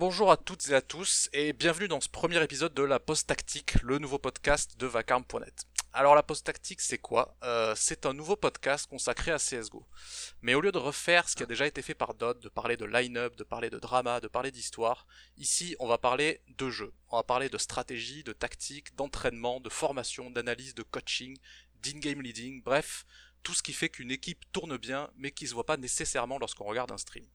bonjour à toutes et à tous et bienvenue dans ce premier épisode de la Post Tactique, le nouveau podcast de vacarme.net. Alors la Post Tactique c'est quoi? Euh, C'est un nouveau podcast consacré à CSGO. Mais au lieu de refaire ce qui a déjà été fait par Dot, de parler de line-up, de parler de drama, de parler d'histoire, ici on va parler de jeu. On va parler de stratégie, de tactique, d'entraînement, de formation, d'analyse, de coaching, d'in-game leading, bref, tout ce qui fait qu'une équipe tourne bien mais qui se voit pas nécessairement lorsqu'on regarde un stream.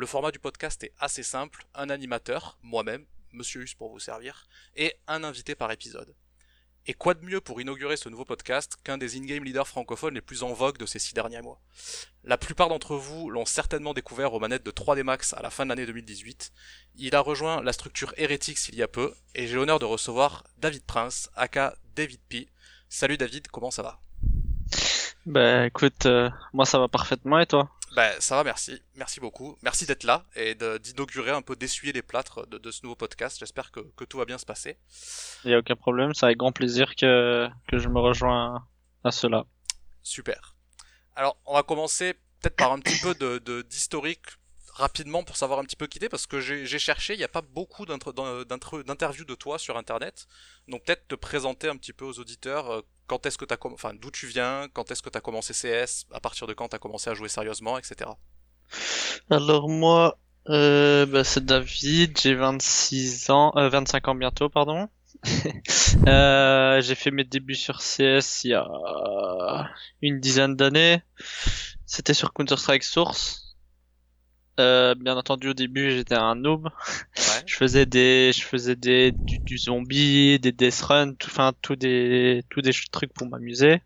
Le format du podcast est assez simple, un animateur, moi-même, Monsieur Hus pour vous servir, et un invité par épisode. Et quoi de mieux pour inaugurer ce nouveau podcast qu'un des in-game leaders francophones les plus en vogue de ces six derniers mois? La plupart d'entre vous l'ont certainement découvert aux manettes de 3D Max à la fin de l'année 2018. Il a rejoint la structure Heretics il y a peu, et j'ai l'honneur de recevoir David Prince, aka David P. Salut David, comment ça va? Bah écoute, euh, moi ça va parfaitement et toi? Ben ça va, merci. Merci beaucoup. Merci d'être là et de- d'inaugurer un peu, d'essuyer les plâtres de, de ce nouveau podcast. J'espère que, que tout va bien se passer. Il y a aucun problème, c'est avec grand plaisir que, que je me rejoins à cela. Super. Alors, on va commencer peut-être par un petit peu de de- d'historique rapidement pour savoir un petit peu qui t'es parce que j'ai cherché, il n'y a pas beaucoup d'interviews de toi sur internet. Donc peut-être te présenter un petit peu aux auditeurs euh, quand est-ce que t'as comm- enfin d'où tu viens, quand est-ce que t'as commencé CS, à partir de quand t'as commencé à jouer sérieusement, etc. Alors moi, euh, bah, c'est David, j'ai 26 ans, euh, 25 ans bientôt, pardon. Euh, j'ai fait mes débuts sur CS il y a une dizaine d'années. C'était sur Counter-Strike Source. Euh, bien entendu, au début, j'étais un noob. Ouais. Je faisais des, je faisais des, du, du zombie, des death run, tout, enfin, tout des, tout des trucs pour m'amuser.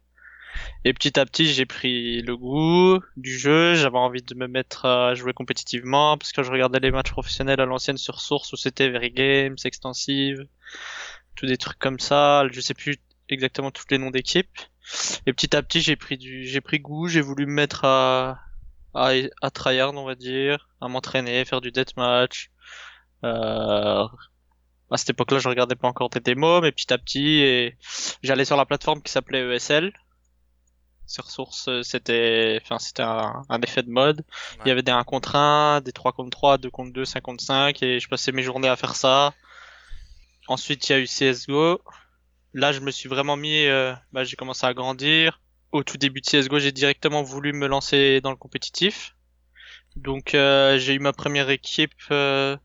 Et petit à petit, j'ai pris le goût du jeu. J'avais envie de me mettre à jouer compétitivement parce que je regardais les matchs professionnels à l'ancienne sur Source où c'était Very Games, Extensive, tout des trucs comme ça. Je sais plus exactement tous les noms d'équipes. Et petit à petit, j'ai pris du, j'ai pris goût. J'ai voulu me mettre à, à, à tryhard, on va dire, à m'entraîner, faire du deathmatch. Euh, à cette époque-là, je regardais pas encore des démos, mais petit à petit, et j'allais sur la plateforme qui s'appelait ESL. Sur Source, euh, c'était, enfin, c'était un, un effet de mode. Il y avait des 1 contre 1, des 3 contre 3, 2 contre 2, 5 contre 5, et je passais mes journées à faire ça. Ensuite, il y a eu CSGO. Là, je me suis vraiment mis, euh, bah, j'ai commencé à grandir. Au tout début de CSGO, j'ai directement voulu me lancer dans le compétitif. Donc, euh, j'ai eu ma première équipe, euh,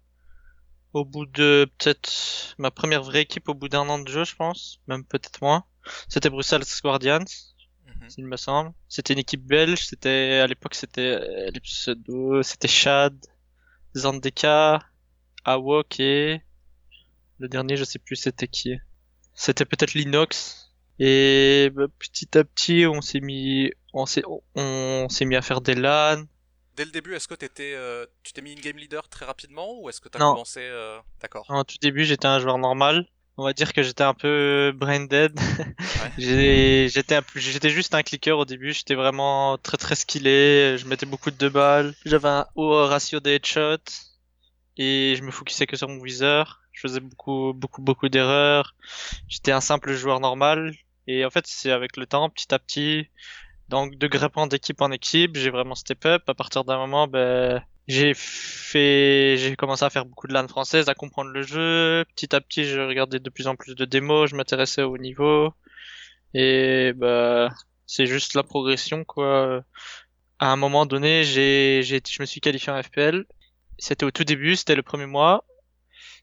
au bout de peut-être ma première vraie équipe au bout d'un an de jeu, je pense, même peut-être moins. C'était Bruxelles Guardians, Mhm. il me semble. C'était une équipe belge. C'était à l'époque c'était les pseudos, c'était Shad, Zandeka, Awok et le dernier, je sais plus c'était qui. C'était peut-être Linux. Et bah, petit à petit, on s'est mis, on s'est, on s'est mis à faire des LAN. Dès le début, est-ce que t'étais, euh, tu t'es mis in-game leader très rapidement ou est-ce que t'as Non. commencé... euh, D'accord. En tout début, j'étais un joueur normal. On va dire que j'étais un peu brain dead. J'ai- J'étais un j'étais juste un clicker au début. J'étais vraiment très très skillé. Je mettais beaucoup de deux balles. J'avais un haut ratio des headshots et je me focusais que sur mon viseur. Je faisais beaucoup beaucoup beaucoup d'erreurs. J'étais un simple joueur normal. Et en fait, c'est avec le temps, petit à petit, donc de grimpant d'équipe en équipe, j'ai vraiment step up. À partir d'un moment, ben j'ai commencé à faire beaucoup de LAN française, à comprendre le jeu. Petit à petit, je regardais de plus en plus de démos, je m'intéressais au niveau. Et bah, c'est juste la progression, quoi. À un moment donné, je me suis qualifié en FPL. C'était au tout début, c'était le premier mois.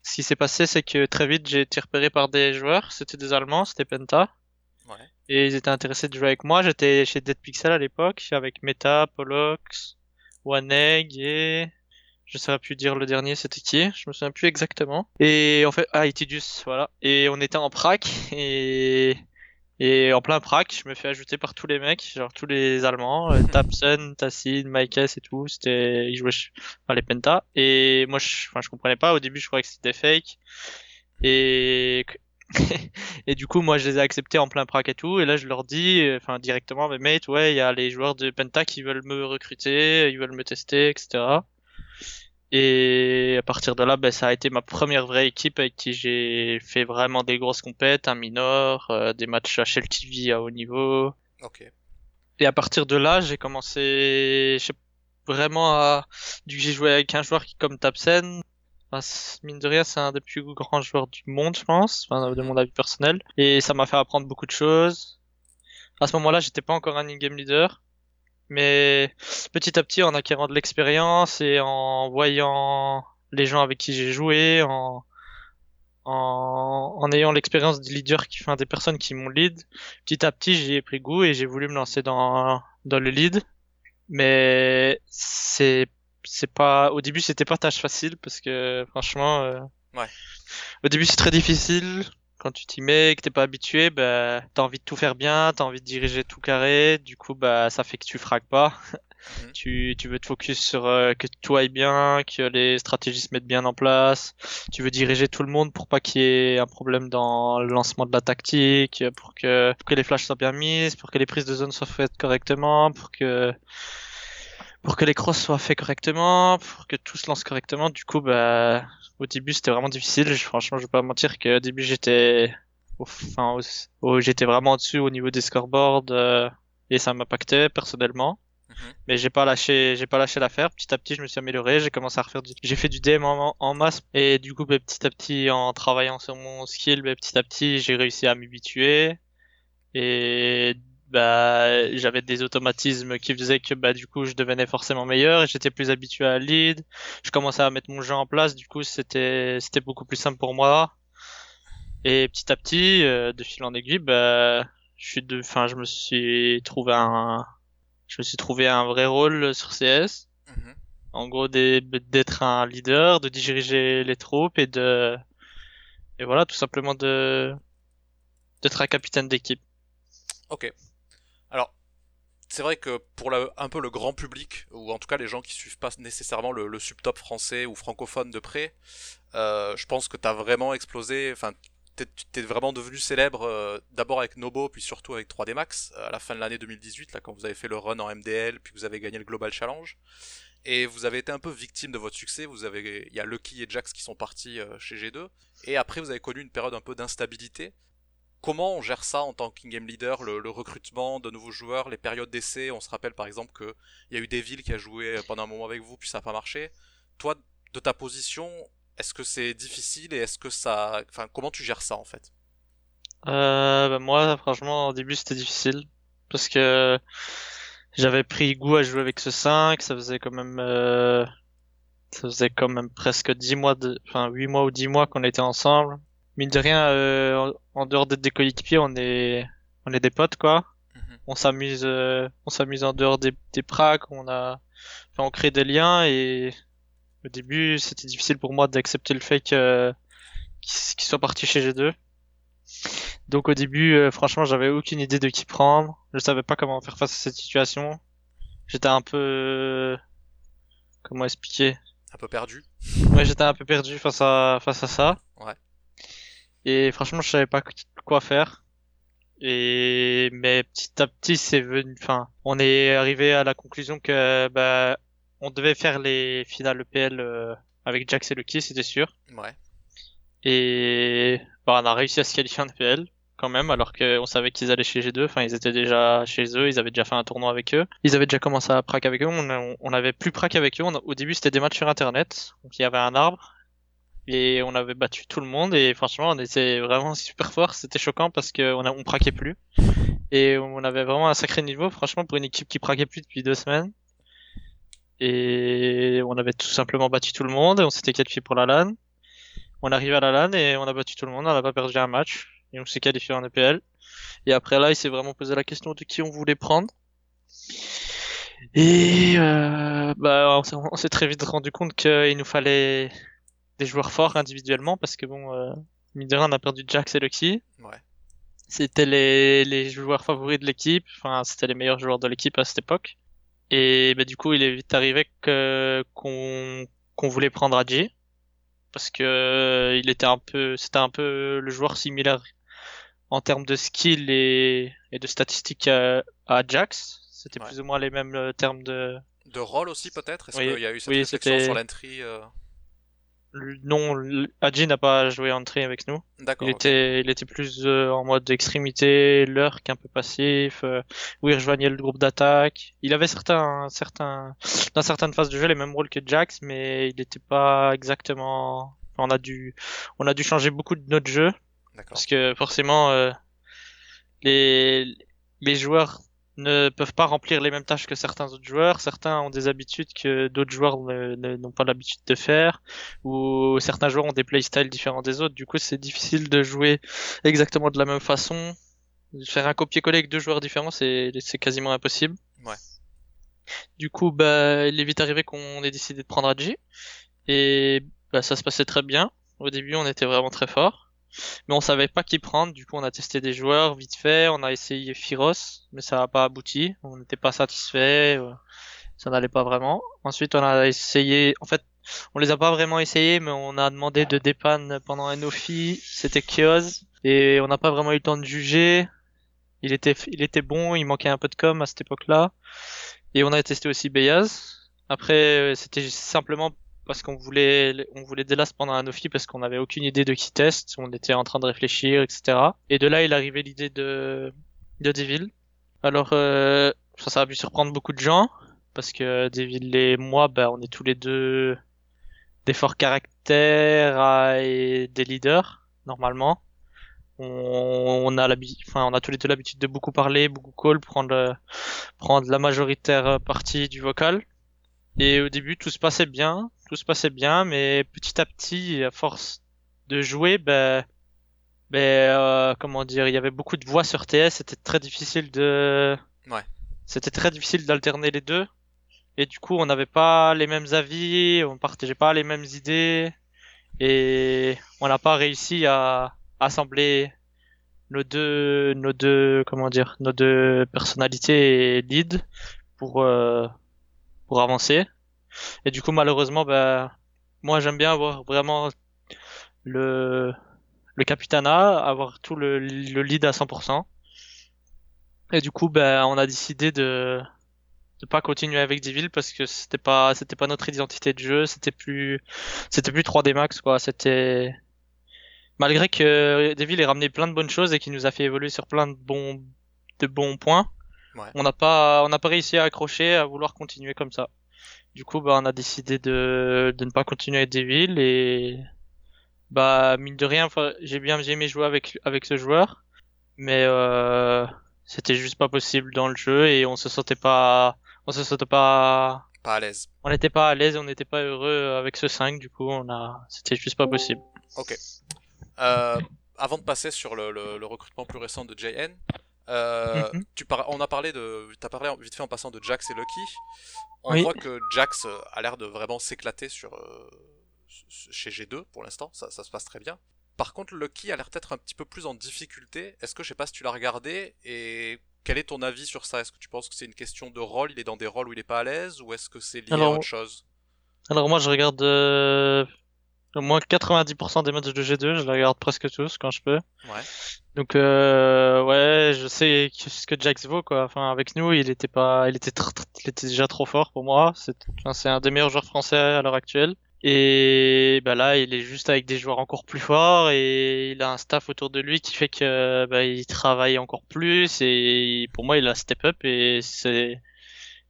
Ce qui s'est passé, c'est que très vite, j'ai été repéré par des joueurs. C'était des Allemands, c'était Penta. Et ils étaient intéressés de jouer avec moi. J'étais chez Dead Pixel à l'époque, avec Meta, Polox, One Egg et je saurais plus dire le dernier c'était qui, je me souviens plus exactement. Et en fait, ah, Itidius, voilà. Et on était en prac et et en plein prac, je me fais ajouter par tous les mecs, genre tous les Allemands, euh, Tapson, Tassin, Mikes et tout. C'était, ils jouaient enfin, les Penta. Et moi, je, enfin, je comprenais pas. Au début, je croyais que c'était fake. Et et du coup, moi, je les ai acceptés en plein prac et tout. Et là, je leur dis, enfin, directement, mais mate, ouais, il y a les joueurs de Penta qui veulent me recruter, ils veulent me tester, etc. Et à partir de là, ben, ça a été ma première vraie équipe avec qui j'ai fait vraiment des grosses compètes, un minor, euh, des matchs HL TV à haut niveau. Ok. Et à partir de là, j'ai commencé je sais, vraiment à, du j'ai joué avec un joueur qui comme Tapsen, Mine de rien, c'est un des plus grands joueurs du monde, je pense, enfin, de mon avis personnel. Et ça m'a fait apprendre beaucoup de choses. À ce moment-là, j'étais pas encore un in-game leader. Mais petit à petit, en acquérant de l'expérience et en voyant les gens avec qui j'ai joué, en, en, en ayant l'expérience du leader qui, enfin, des personnes qui m'ont lead, petit à petit, j'y ai pris goût et j'ai voulu me lancer dans, dans le lead. Mais c'est, c'est pas, au début, c'était pas tâche facile parce que, franchement, euh, Ouais. au début, c'est très difficile. Quand tu t'y mets et que t'es pas habitué, bah, t'as envie de tout faire bien, t'as envie de diriger tout carré, du coup, bah, ça fait que tu fragues pas. Mhm. Tu, tu veux te focus sur euh, que tout aille bien, que les stratégies se mettent bien en place. Tu veux diriger tout le monde pour pas qu'il y ait un problème dans le lancement de la tactique, pour que, pour que les flashs soient bien mises, pour que les prises de zone soient faites correctement, pour que, pour que les crosses soient faits correctement, pour que tout se lance correctement. Du coup, bah, au début, c'était vraiment difficile. Je- Franchement, je vais pas mentir qu'au début, j'étais, enfin, j'étais vraiment au-dessus au niveau des scoreboards, euh, et ça m'impactait personnellement. Mhm. Mais j'ai pas lâché, j'ai pas lâché l'affaire. Petit à petit, je me suis amélioré. J'ai commencé à refaire du, j'ai fait du DM en, en masse. Et du coup, bah, petit à petit, en travaillant sur mon skill, bah, petit à petit, j'ai réussi à m'habituer. Et, bah, j'avais des automatismes qui faisaient que, bah, du coup, je devenais forcément meilleur et j'étais plus habitué à lead. Je commençais à mettre mon jeu en place. Du coup, c'était, c'était beaucoup plus simple pour moi. Et petit à petit, euh, de fil en aiguille, bah, je suis de, enfin, je me suis trouvé un, je me suis trouvé un vrai rôle sur CS. Mhm. En gros, d'être un leader, de diriger les troupes et de, et voilà, tout simplement de, d'être un capitaine d'équipe. Ok. C'est vrai que pour un peu le grand public, ou en tout cas les gens qui suivent pas nécessairement le, le subtop français ou francophone de près, euh, je pense que t'as vraiment explosé, enfin, t'es vraiment devenu célèbre euh, d'abord avec Nobo, puis surtout avec 3D Max, euh, à la fin de l'année 2018, là, quand vous avez fait le run en MDL, puis vous avez gagné le Global Challenge. Et vous avez été un peu victime de votre succès. Vous avez, il y a Lucky et Jax qui sont partis chez G2. Et après, vous avez connu une période un peu d'instabilité. Comment on gère ça en tant qu'in-game leader, le, recrutement de nouveaux joueurs, les périodes d'essai? On se rappelle par exemple qu'il y a eu Devil qui a joué pendant un moment avec vous, puis ça n'a pas marché. Toi, de ta position, est-ce que c'est difficile et est-ce que ça. Enfin, comment tu gères ça en fait? Euh, bah, moi, franchement, au début, c'était difficile parce que j'avais pris goût à jouer avec ce 5. Ça faisait quand même, euh, ça faisait quand même presque 10 mois de, enfin, 8 mois ou 10 mois qu'on était ensemble. Mine de rien, euh, en, dehors d'être des coéquipiers, on est, on est des potes, quoi. Mhm. On s'amuse, euh, on s'amuse en dehors des, des pracs, on a, enfin, on crée des liens et au début, c'était difficile pour moi d'accepter le fait que, qu'il qu'il soit parti chez G2. Donc au début, euh, franchement, j'avais aucune idée de qui prendre. Je savais pas comment faire face à cette situation. J'étais un peu, comment expliquer? Un peu perdu Ouais, j'étais un peu perdu face à face à ça. Ouais. Et franchement, je savais pas quoi faire. Et mais petit à petit, c'est venu. Enfin, on est arrivé à la conclusion que bah on devait faire les finales EPL euh, avec Jax et Lucky, c'était sûr. Ouais. Et bah, on a réussi à se qualifier en EPL quand même, alors qu'on savait qu'ils allaient chez G2. Enfin, ils étaient déjà chez eux, ils avaient déjà fait un tournoi avec eux. Ils avaient déjà commencé à prac avec eux. On, on, on avait plus prac avec eux. On au début, c'était des matchs sur Internet. Donc, il y avait un arbre. Et on avait battu tout le monde. Et franchement, on était vraiment super fort. C'était choquant parce qu'on a, on praquait plus. Et on avait vraiment un sacré niveau, franchement, pour une équipe qui praquait plus depuis deux semaines. Et on avait tout simplement battu tout le monde. Et on s'était qualifié pour la LAN. On arrive à la LAN et on a battu tout le monde, on n'a pas perdu un match. Et on s'est qualifié en EPL. Et après là, il s'est vraiment posé la question de qui on voulait prendre. Et euh, bah, on s'est- on s'est très vite rendu compte qu'il nous fallait des joueurs forts individuellement parce que bon, euh, mine de rien, on a perdu Jax et Lucky. Ouais. C'était les, les joueurs favoris de l'équipe, enfin c'était les meilleurs joueurs de l'équipe à cette époque. Et bah, du coup, il est vite arrivé que qu'on qu'on voulait prendre Adji parce que euh, il était un peu, c'était un peu le joueur similaire en termes de skill et, et de statistiques à, à Jax. C'était Ouais. plus ou moins les mêmes euh, termes de. De rôle aussi peut-être? Est-ce Oui, qu'il y a eu cette oui, réflexion sur l'entry euh, non, Adji n'a pas joué entrée avec nous. D'accord. Il était, il était plus euh, en mode extrémité, lurk, un peu passif, euh, où il rejoignait le groupe d'attaque. Il avait certains, certains, dans certaines phases de jeu les mêmes rôles que Jax, mais il n'était pas exactement. On a dû, on a dû changer beaucoup de notre jeu parce que forcément, euh, les les joueurs ne peuvent pas remplir les mêmes tâches que certains autres joueurs. Certains ont des habitudes que d'autres joueurs n'ont pas l'habitude de faire, ou certains joueurs ont des playstyles différents des autres. Du coup, c'est difficile de jouer exactement de la même façon. Faire un copier-coller avec deux joueurs différents, c'est quasiment impossible. Ouais. Du coup, bah, il est vite arrivé qu'on ait décidé de prendre Adji. Et bah, ça se passait très bien. Au début, on était vraiment très fort mais on savait pas qui prendre. Du coup, on a testé des joueurs vite fait. On a essayé Firos, mais ça n'a pas abouti. On n'était pas satisfait. Euh, ça n'allait pas vraiment. Ensuite, on a essayé. En fait, on les a pas vraiment essayés, mais on a demandé de dépanne pendant un offi. C'était Chaos et on n'a pas vraiment eu le temps de juger. Il était, il était bon. Il manquait un peu de com à cette époque-là. Et on a testé aussi Beyaz. Après, euh, c'était simplement parce qu'on voulait on voulait Delas pendant un offi parce qu'on n'avait aucune idée de qui teste, on était en train de réfléchir, etc. Et de là, il arrivait l'idée de de Devil. Alors euh, ça, ça a pu surprendre beaucoup de gens parce que Devil et moi, ben, on est tous les deux des forts caractères et des leaders normalement. On, a enfin, on a tous les deux l'habitude de beaucoup parler, beaucoup call, prendre prendre la majoritaire partie du vocal. Et au début, tout se passait bien, tout se passait bien, mais petit à petit, à force de jouer, ben, ben, euh, comment dire, il y avait beaucoup de voix sur TS, c'était très difficile de, ouais. c'était très difficile d'alterner les deux. Et du coup, on n'avait pas les mêmes avis, on partageait pas les mêmes idées, et on n'a pas réussi à assembler nos deux, nos deux, comment dire, nos deux personnalités et lead pour euh, pour avancer. Et du coup, malheureusement, ben, moi, j'aime bien avoir vraiment le, le capitana, avoir tout le, le lead à 100%. Et du coup, ben, on a décidé de, de pas continuer avec Devil parce que c'était pas, c'était pas notre identité de jeu, c'était plus, c'était plus 3D Max, quoi. C'était, malgré que Devil ait ramené plein de bonnes choses et qu'il nous a fait évoluer sur plein de bons, de bons points. On n'a pas, on n'a pas réussi à accrocher, à vouloir continuer comme ça. Du coup, bah, on a décidé de, de ne pas continuer avec Devil et bah mine de rien, j'ai bien aimé jouer avec avec ce joueur, mais euh, c'était juste pas possible dans le jeu et on se sentait pas, on se sentait pas pas à l'aise. On n'était pas à l'aise, on n'était pas heureux avec ce 5, du coup, on a, c'était juste pas possible. Ok. Euh, avant de passer sur le, le, le recrutement plus récent de JN, euh, mhm. tu par... On a parlé de, t'as parlé vite fait en passant de Jax et Lucky. On voit que Jax euh, a l'air de vraiment s'éclater sur euh, chez G2 pour l'instant, ça, ça, se passe très bien. Par contre, Lucky a l'air d'être un petit peu plus en difficulté. Est-ce que je sais pas si tu l'as regardé et quel est ton avis sur ça? Est-ce que tu penses que c'est une question de rôle? Il est dans des rôles où il est pas à l'aise ou est-ce que c'est lié à autre chose? Alors moi, je regarde euh, au moins 90% des matchs de G2, je les regarde presque tous quand je peux. Ouais. Donc euh, ouais, je sais ce que Jax vaut quoi. Enfin avec nous, il était pas, il était, il était déjà trop fort pour moi. C'est, enfin, c'est un des meilleurs joueurs français à l'heure actuelle. Et bah là, il est juste avec des joueurs encore plus forts et il a un staff autour de lui qui fait que bah, il travaille encore plus et pour moi, il a step up et c'est,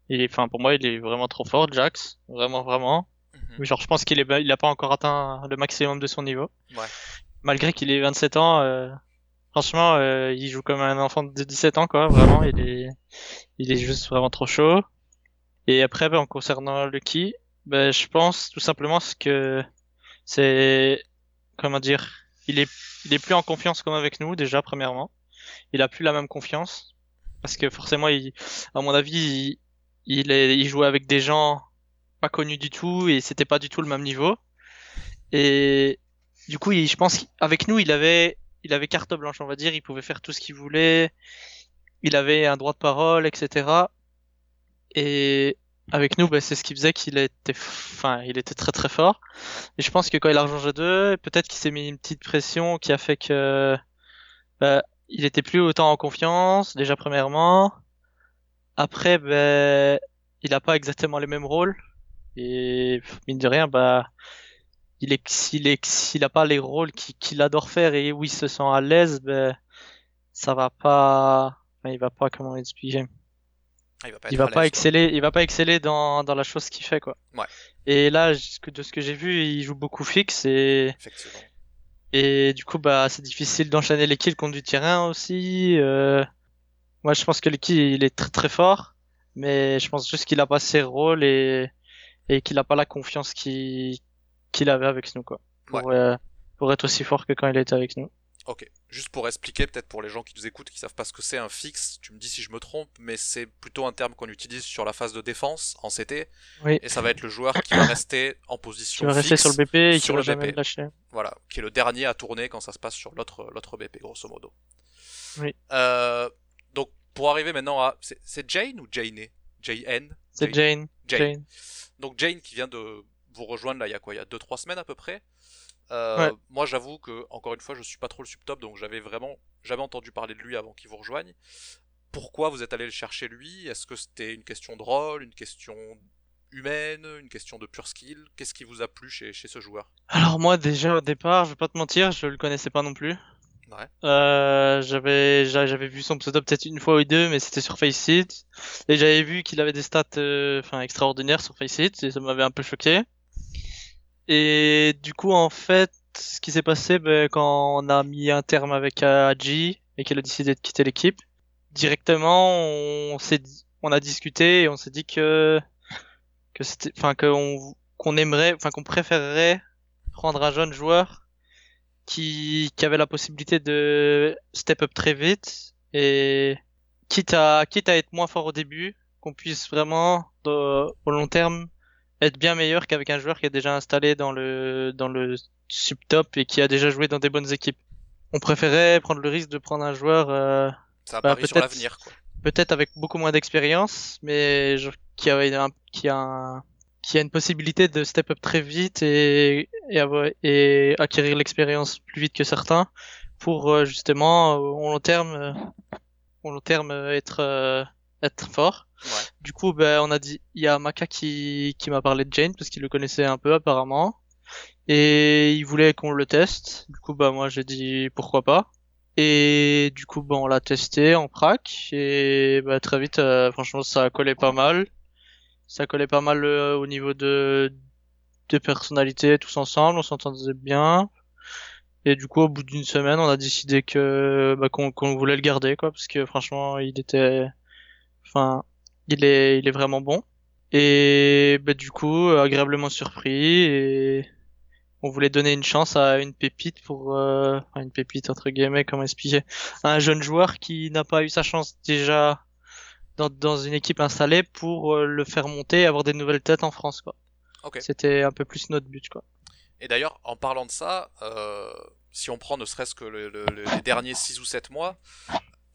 il est, enfin pour moi, il est vraiment trop fort, Jax, vraiment vraiment. Mhm. Genre, je pense qu'il est, il a pas encore atteint le maximum de son niveau. Ouais. Malgré qu'il ait 27 ans, euh, franchement, euh, il joue comme un enfant de 17 ans, quoi. Vraiment, il est, il est juste vraiment trop chaud. Et après, ben, en concernant Lucky, ben, je pense tout simplement ce que c'est, comment dire, il est, il est plus en confiance comme avec nous déjà premièrement. Il a plus la même confiance parce que forcément, il, à mon avis, il, il, est, il jouait avec des gens connu du tout et c'était pas du tout le même niveau. Et du coup, je pense qu'avec nous, il avait, il avait carte blanche, on va dire. Il pouvait faire tout ce qu'il voulait. Il avait un droit de parole, etc. Et avec nous, bah, c'est ce qui faisait qu'il était, enfin, il était très très fort. Et je pense que quand il a rejoint G2, peut-être qu'il s'est mis une petite pression qui a fait que, bah, il était plus autant en confiance, déjà premièrement. Après, ben, il a pas exactement les mêmes rôles. Et mine de rien, bah, il est s'il est s'il a pas les rôles qu'il adore faire et où il se sent à l'aise, ben ça va pas, il va pas comment expliquer? Il va pas, il va pas exceller, il va pas exceller dans, dans la chose qu'il fait quoi. Ouais. Et là, de ce que j'ai vu, il joue beaucoup fixe et et du coup bah c'est difficile d'enchaîner les kills contre du terrain aussi. Euh... Moi je pense que le kill il est très très fort, mais je pense juste qu'il a pas ses rôles et et qu'il a pas la confiance qu'il avait avec nous quoi. Pour euh, pour être aussi fort que quand il était avec nous. Ok. Juste pour expliquer, peut-être pour les gens qui nous écoutent, qui savent pas ce que c'est un fixe, tu me dis si je me trompe, mais c'est plutôt un terme qu'on utilise sur la phase de défense en CT, Oui. et ça va être le joueur qui va rester en Qui position va rester fixe, sur le BP et qui sur va le BP. lâcher. voilà, qui est le dernier à tourner quand ça se passe sur l'autre l'autre BP, grosso modo. Oui. Euh, donc pour arriver maintenant à, c'est Jane ou Jane Jane C'est Jane. Jane. Jane. Donc Jane qui vient de vous rejoindre là il y a quoi? Il y a 2-3 semaines à peu près. Euh, Ouais. Moi j'avoue que encore une fois je suis pas trop le subtop donc j'avais vraiment jamais entendu parler de lui avant qu'il vous rejoigne. Pourquoi vous êtes allé le chercher lui? Est-ce que c'était une question de rôle, une question humaine, une question de pure skill? Qu'est-ce qui vous a plu chez, chez ce joueur? Alors moi déjà au départ, je vais pas te mentir, je le connaissais pas non plus. Euh, j'avais j'a- j'avais vu son pseudo peut-être une fois ou deux, mais c'était sur Faceit et j'avais vu qu'il avait des stats euh, extraordinaires sur Faceit et ça m'avait un peu choqué. Et du coup en fait, ce qui s'est passé ben, quand on a mis un terme avec Adji et qu'elle a décidé de quitter l'équipe, directement on s'est on a discuté et on s'est dit que que c'était enfin qu'on qu'on aimerait enfin qu'on préférerait prendre un jeune joueur qui, qui avait la possibilité de step up très vite et quitte à quitte à être moins fort au début, qu'on puisse vraiment de- au long terme être bien meilleur qu'avec un joueur qui est déjà installé dans le dans le subtop et qui a déjà joué dans des bonnes équipes. On préférait prendre le risque de prendre un joueur euh, Ça Bah, sur peut-être- l'avenir peut-être avec beaucoup moins d'expérience, mais genre, qui a un, qui a un- qui a une possibilité de step up très vite et et, avoir- et acquérir l'expérience plus vite que certains pour euh, justement euh, au long terme euh, au long terme être être fort. Ouais. Du coup, ben on a dit il y a Maka qui qui m'a parlé de Jane parce qu'il le connaissait un peu apparemment et il voulait qu'on le teste. Du coup, bah moi j'ai dit pourquoi pas. Et du coup, bah, on l'a testé en prac et bah, très vite, euh, franchement, ça a collé pas mal. Ça collait pas mal euh, au niveau de de personnalité tous ensemble, on s'entendait bien. Et du coup, au bout d'une semaine, on a décidé que bah, qu'on qu'on voulait le garder, quoi, parce que franchement, il était, enfin, il est il est vraiment bon. Et bah, du coup, agréablement surpris et on voulait donner une chance à une pépite pour euh, une pépite entre guillemets comment expliquer un jeune joueur qui n'a pas eu sa chance déjà dans, dans une équipe installée pour euh, le faire monter et avoir des nouvelles têtes en France quoi. C'était un peu plus notre but quoi. Et d'ailleurs, en parlant de ça, euh, si on prend ne serait-ce que le- le- le- les derniers 6 ou 7 mois,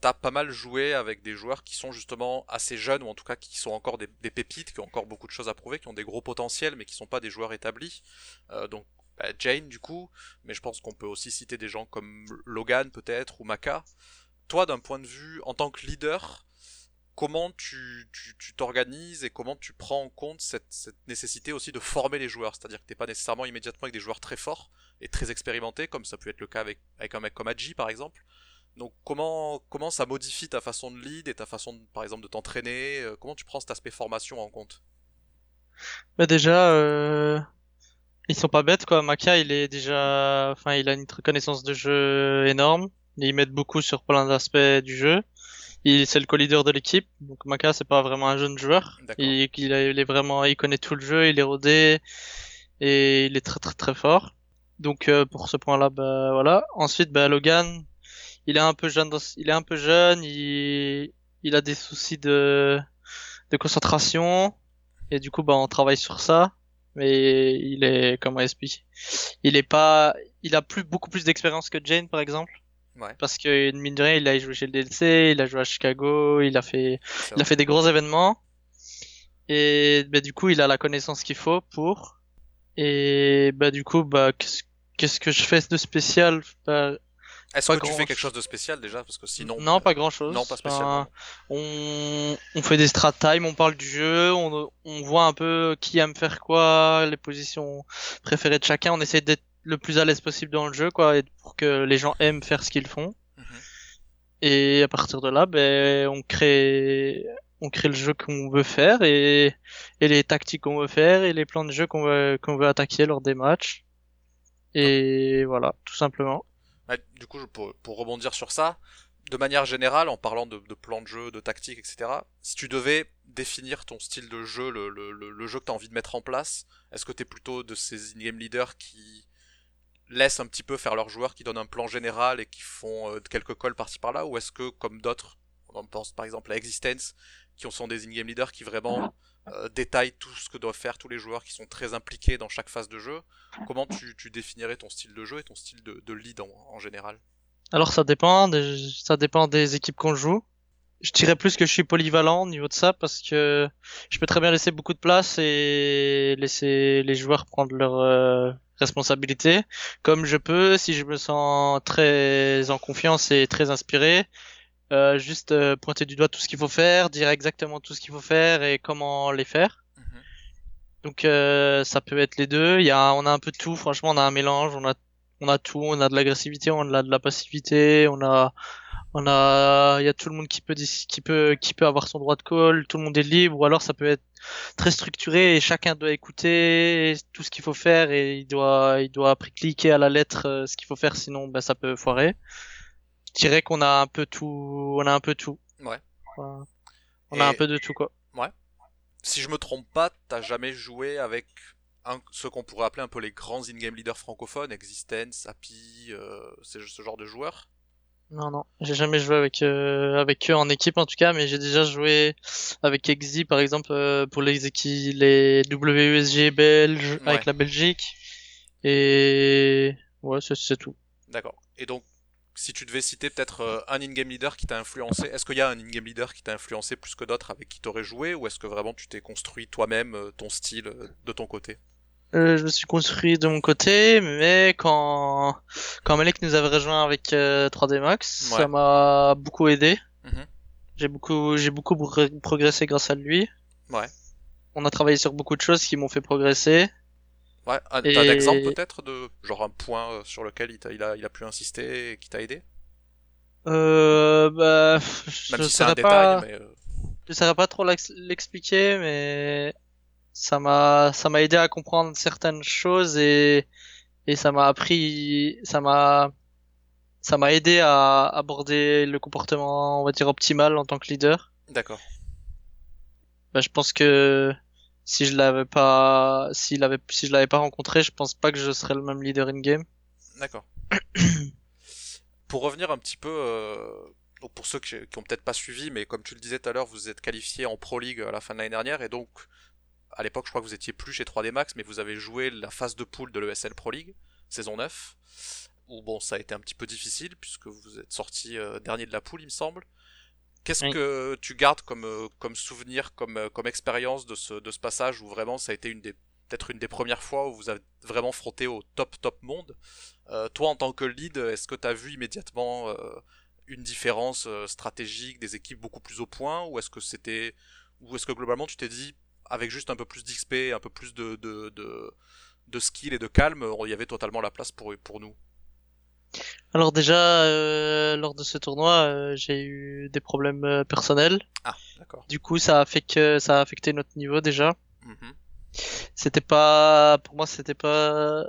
t'as pas mal joué avec des joueurs qui sont justement assez jeunes, ou en tout cas qui sont encore des, des pépites, qui ont encore beaucoup de choses à prouver, qui ont des gros potentiels, mais qui sont pas des joueurs établis. Euh, donc bah, Jane du coup, mais je pense qu'on peut aussi citer des gens comme Logan peut-être, ou Maka. Toi, d'un point de vue, en tant que leader, comment tu tu- t'organises et comment tu prends en compte cette, nécessité aussi de former les joueurs C'est-à-dire que t'es pas nécessairement immédiatement avec des joueurs très forts et très expérimentés, comme ça peut être le cas avec, avec un mec comme Adji par exemple. Donc comment comment ça modifie ta façon de lead et ta façon par exemple de t'entraîner euh, Comment tu prends cet aspect formation en compte? Bah déjà euh, ils sont pas bêtes quoi. Maka il est déjà enfin il a une connaissance de jeu énorme. Ils mettent beaucoup sur plein d'aspects du jeu. Il c'est le co-leader de l'équipe. Donc Maka c'est pas vraiment un jeune joueur. Il, il, a- il est vraiment, il connaît tout le jeu, il est rodé et il est très très très fort. Donc euh, pour ce point-là, bah voilà. Ensuite, bah Logan, il est un peu jeune, dans, il est un peu jeune, il, il a des soucis de de concentration et du coup bah on travaille sur ça. Mais il est comment expliquer Il est pas, il a plus beaucoup plus d'expérience que Jane par exemple. Ouais. Parce que mine de rien, il a joué chez le DLC, il a joué à Chicago, il a fait il a fait des gros événements et bah, du coup il a la connaissance qu'il faut pour et bah du coup bah qu'est-ce que je fais de spécial? Bah, Est-ce que tu fais quelque chose de spécial déjà? Parce que sinon. Non, pas grand chose. Non, pas spécialement. on, on fait des strat time, on parle du jeu, on, on voit un peu qui aime faire quoi, les positions préférées de chacun. On essaie d'être le plus à l'aise possible dans le jeu, quoi, et pour que les gens aiment faire ce qu'ils font. Mhm. Et à partir de là, ben, on crée, on crée le jeu qu'on veut faire et, et les tactiques qu'on veut faire et les plans de jeu qu'on veut, qu'on veut attaquer lors des matchs. Et voilà, tout simplement. Ouais, du coup, pour, pour rebondir sur ça, de manière générale, en parlant de, de plan de jeu, de tactique, etc., si tu devais définir ton style de jeu, le, le, le, le jeu que tu as envie de mettre en place, est-ce que tu es plutôt de ces in-game leaders qui laissent un petit peu faire leurs joueurs, qui donnent un plan général et qui font euh, quelques calls par-ci par-là, ou est-ce que, comme d'autres, on pense par exemple à Existence, qui sont des in-game leaders qui vraiment euh, détaillent tout ce que doivent faire tous les joueurs, qui sont très impliqués dans chaque phase de jeu, comment tu, tu définirais ton style de jeu et ton style de, de lead en, en général? Alors ça dépend, des, ça dépend des équipes qu'on joue. Je dirais plus que je suis polyvalent au niveau de ça parce que je peux très bien laisser beaucoup de place et laisser les joueurs prendre leurs euh, responsabilités. Comme je peux, si je me sens très en confiance et très inspiré, euh, juste euh, pointer du doigt tout ce qu'il faut faire, dire exactement tout ce qu'il faut faire et comment les faire. Mhm. Donc euh, ça peut être les deux. Il y a, on a un peu de tout. Franchement, on a un mélange. On a, on a tout. On a de l'agressivité, on a de la passivité, on a, on a, il y a tout le monde qui peut, qui peut, qui peut avoir son droit de call. Tout le monde est libre. Ou alors ça peut être très structuré et chacun doit écouter tout ce qu'il faut faire et il doit, il doit après cliquer à la lettre euh, ce qu'il faut faire. Sinon, ben ça peut foirer. Je dirais qu'on a un peu tout. On a un peu tout. Ouais. On Et- a un peu de tout quoi. si je me trompe pas, t'as jamais joué avec un, ce qu'on pourrait appeler un peu les grands in-game leaders francophones, Existence, Happy, euh, c'est ce genre de joueurs? Non, non, j'ai jamais joué avec euh, avec eux en équipe en tout cas, mais j'ai déjà joué avec Exi par exemple euh, pour les les WUSG belges Ouais. avec la Belgique et ouais c'est tout. D'accord. Et donc, si tu devais citer peut-être euh, un in-game leader qui t'a influencé, est-ce qu'il y a un in-game leader qui t'a influencé plus que d'autres avec qui t'aurais joué, ou est-ce que vraiment tu t'es construit toi-même euh, ton style de ton côté? Euh, je me suis construit de mon côté, mais quand quand Malek nous avait rejoint avec euh, 3D Max, Ouais. ça m'a beaucoup aidé. Mhm. J'ai beaucoup j'ai beaucoup pro- progressé grâce à lui. Ouais. On a travaillé sur beaucoup de choses qui m'ont fait progresser. Ouais, un, Et- t'as un exemple peut-être de genre un point euh, sur lequel il, t'a- il a, il a pu insister et qui t'a aidé? Euh, bah, Même je si c'est un saurais détail, pas, mais euh, je saurais pas trop l'ex- l'expliquer, mais ça m'a, ça m'a aidé à comprendre certaines choses et, et ça m'a appris, ça m'a, ça m'a aidé à aborder le comportement, on va dire, optimal en tant que leader. d'accord. Bah, je pense que si je l'avais pas, s'il avait, si je l'avais pas rencontré, je pense pas que je serais le même leader in-game. D'accord. Pour revenir un petit peu, euh, donc pour ceux qui, qui ont peut-être pas suivi, mais comme tu le disais tout à l'heure, vous êtes qualifié en Pro League à la fin de l'année dernière, et donc à l'époque, je crois que vous étiez plus chez 3D Max, mais vous avez joué la phase de poule de l'ESL Pro League, saison 9, où bon, ça a été un petit peu difficile, puisque vous êtes sorti euh, dernier de la poule, il me semble. Qu'est-ce Oui. que tu gardes comme, euh, comme souvenir, comme, euh, comme expérience de ce, de ce passage où vraiment ça a été une des peut-être une des premières fois où vous avez vraiment frotté au top top monde? Euh, toi, en tant que lead, est-ce que tu as vu immédiatement euh, une différence stratégique des équipes beaucoup plus au point, ou est-ce que c'était, ou est-ce que globalement tu t'es dit, avec juste un peu plus d'XP, un peu plus de, de, de, de skill et de calme, il y avait totalement la place pour, pour nous Alors déjà, euh, lors de ce tournoi, euh, j'ai eu des problèmes euh, personnels. Ah, d'accord. Du coup, ça a fait que ça a affecté notre niveau déjà. Mhm. C'était pas, pour moi, c'était pas,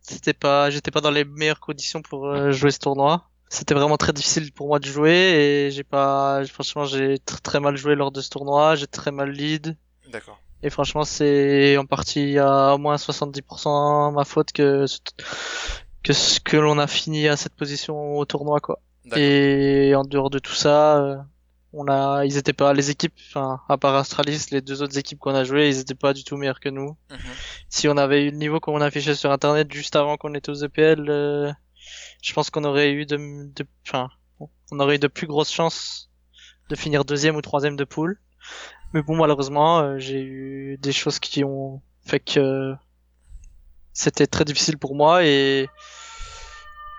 c'était pas, j'étais pas dans les meilleures conditions pour jouer ce tournoi. C'était vraiment très difficile pour moi de jouer et j'ai pas, franchement, j'ai tr- très mal joué lors de ce tournoi. J'ai très mal lead D'accord. Et franchement, c'est en partie à au moins 70% ma faute que que ce- que l'on a fini à cette position au tournoi quoi. Et en dehors de tout ça, euh, on a, ils étaient pas les équipes, enfin à part Astralis, les deux autres équipes qu'on a jouées, ils étaient pas du tout meilleurs que nous. Mhm. Si on avait eu le niveau qu'on affichait sur internet juste avant qu'on était aux EPL, euh, je pense qu'on aurait eu de, de, enfin, on aurait eu de plus grosses chances de finir deuxième ou troisième de poule. Mais bon, malheureusement, euh, j'ai eu des choses qui ont fait que c'était très difficile pour moi et